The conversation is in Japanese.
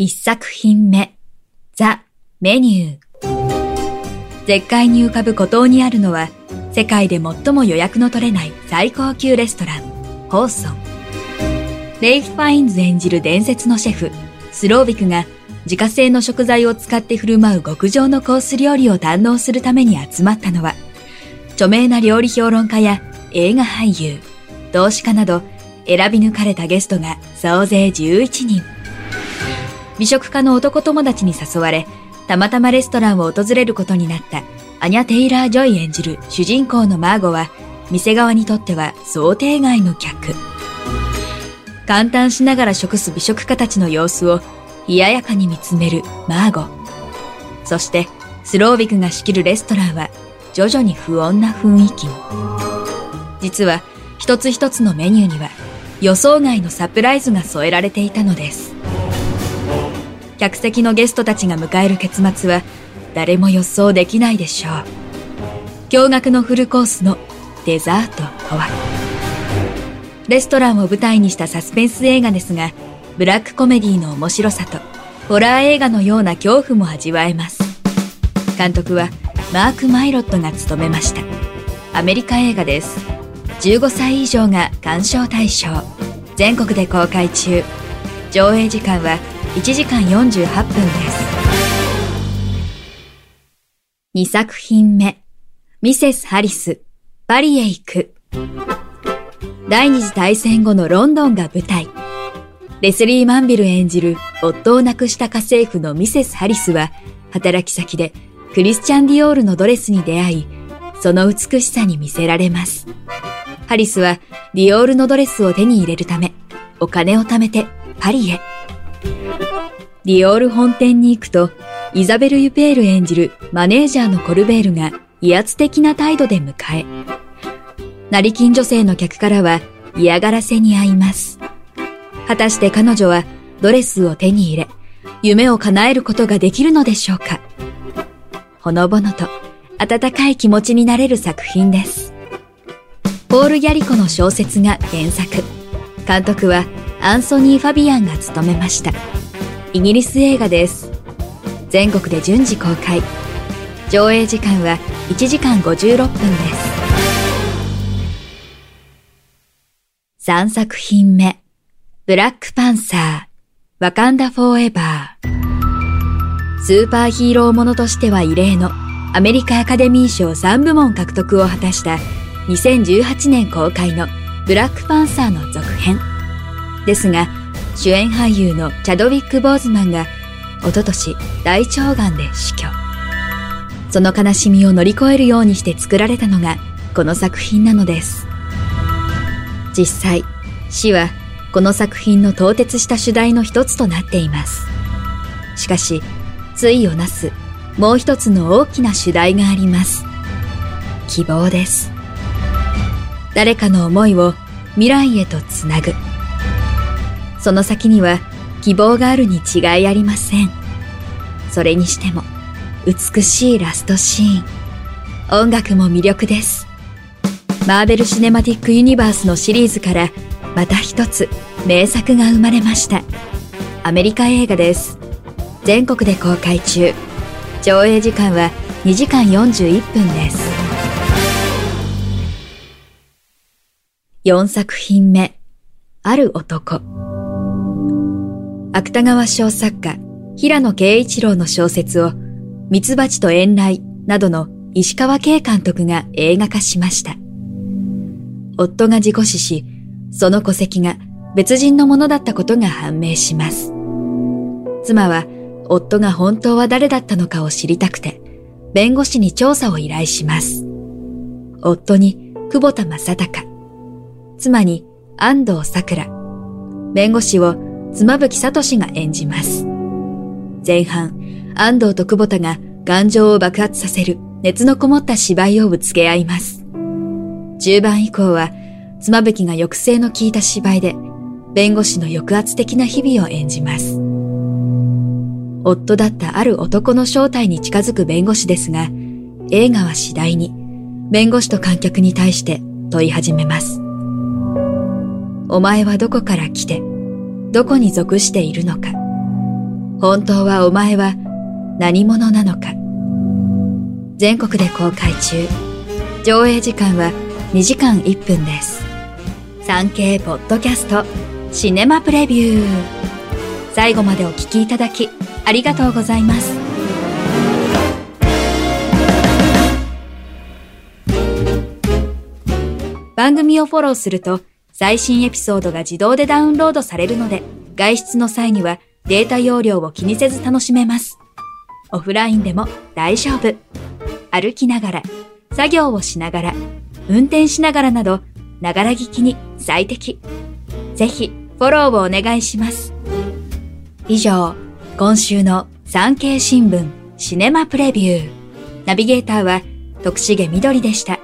一作品目ザ・メニュー絶海に浮かぶ孤島にあるのは世界で最も予約の取れない最高級レストランホーソンレイフ・ファインズ演じる伝説のシェフスロービクが自家製の食材を使って振る舞う極上のコース料理を堪能するために集まったのは著名な料理評論家や映画俳優、投資家など選び抜かれたゲストが総勢11人。美食家の男友達に誘われ、たまたまレストランを訪れることになったアニャ・テイラー・ジョイ演じる主人公のマーゴは、店側にとっては想定外の客。感嘆しながら食す美食家たちの様子を冷ややかに見つめるマーゴ。そして、スローヴィクが仕切るレストランは徐々に不穏な雰囲気に。実は一つ一つのメニューには予想外のサプライズが添えられていたのです。客席のゲストたちが迎える結末は誰も予想できないでしょう。驚愕のフルコースのデザートとは。レストランを舞台にしたサスペンス映画ですが、ブラックコメディの面白さと、ホラー映画のような恐怖も味わえます。監督はマーク・マイロットが務めました。アメリカ映画です。15歳以上が鑑賞対象。全国で公開中。上映時間は1時間48分です。2作品目。ミセス・ハリス。パリへ行く。第二次大戦後のロンドンが舞台。レスリー・マンビル演じる夫を亡くした家政婦のミセス・ハリスは働き先でクリスチャン・ディオールのドレスに出会い、その美しさに魅せられます。ハリスはディオールのドレスを手に入れるため、お金を貯めてパリへ。ディオール本店に行くと、イザベル・ユペール演じるマネージャーのコルベールが威圧的な態度で迎え、成金女性の客からは嫌がらせに遭います。果たして彼女はドレスを手に入れ、夢を叶えることができるのでしょうかほのぼのと温かい気持ちになれる作品です。ポール・ギャリコの小説が原作。監督はアンソニー・ファビアンが務めました。イギリス映画です。全国で順次公開。上映時間は1時間56分です。3作品目。ブラックパンサー。ワカンダ・フォーエバー。スーパーヒーローものとしては異例のアメリカアカデミー賞3部門獲得を果たした2018年公開のブラックパンサーの続編。ですが、主演俳優のチャドウィック・ボーズマンが一昨年大腸がんで死去。その悲しみを乗り越えるようにして作られたのがこの作品なのです。実際、死はこの作品の凍結した主題の一つとなっています。しかし、対をなすもう一つの大きな主題があります。希望です。誰かの思いを未来へとつなぐ。その先には希望があるに違いありません。それにしても美しいラストシーン。音楽も魅力です。マーベル・シネマティック・ユニバースのシリーズからまた一つ名作が生まれました。アメリカ映画です。全国で公開中上映時間は2時間41分です4作品目ある男芥川賞作家平野啓一郎の小説をミツバチと遠雷などの石川慶監督が映画化しました。夫が事故死し、その戸籍が別人のものだったことが判明します。妻は夫が本当は誰だったのかを知りたくて、弁護士に調査を依頼します。夫に久保田正孝、妻に安藤桜、弁護士を妻夫木聡が演じます。前半、安藤と久保田が感情を爆発させる熱のこもった芝居をぶつけ合います。中盤以降は、妻夫木が抑制の効いた芝居で、弁護士の抑圧的な日々を演じます。夫だったある男の正体に近づく弁護士ですが、映画は次第に、弁護士と観客に対して問い始めます。お前はどこから来て、どこに属しているのか。本当はお前は何者なのか。全国で公開中。上映時間は2時間1分です。産経ポッドキャストシネマプレビュー。最後までお聞きいただきありがとうございます。番組をフォローすると最新エピソードが自動でダウンロードされるので外出の際にはデータ容量を気にせず楽しめます。オフラインでも大丈夫。歩きながら、作業をしながら、運転しながらなど、ながら聞きに最適。ぜひ、フォローをお願いします。以上、今週の産経新聞シネマプレビュー。ナビゲーターは徳重みどりでした。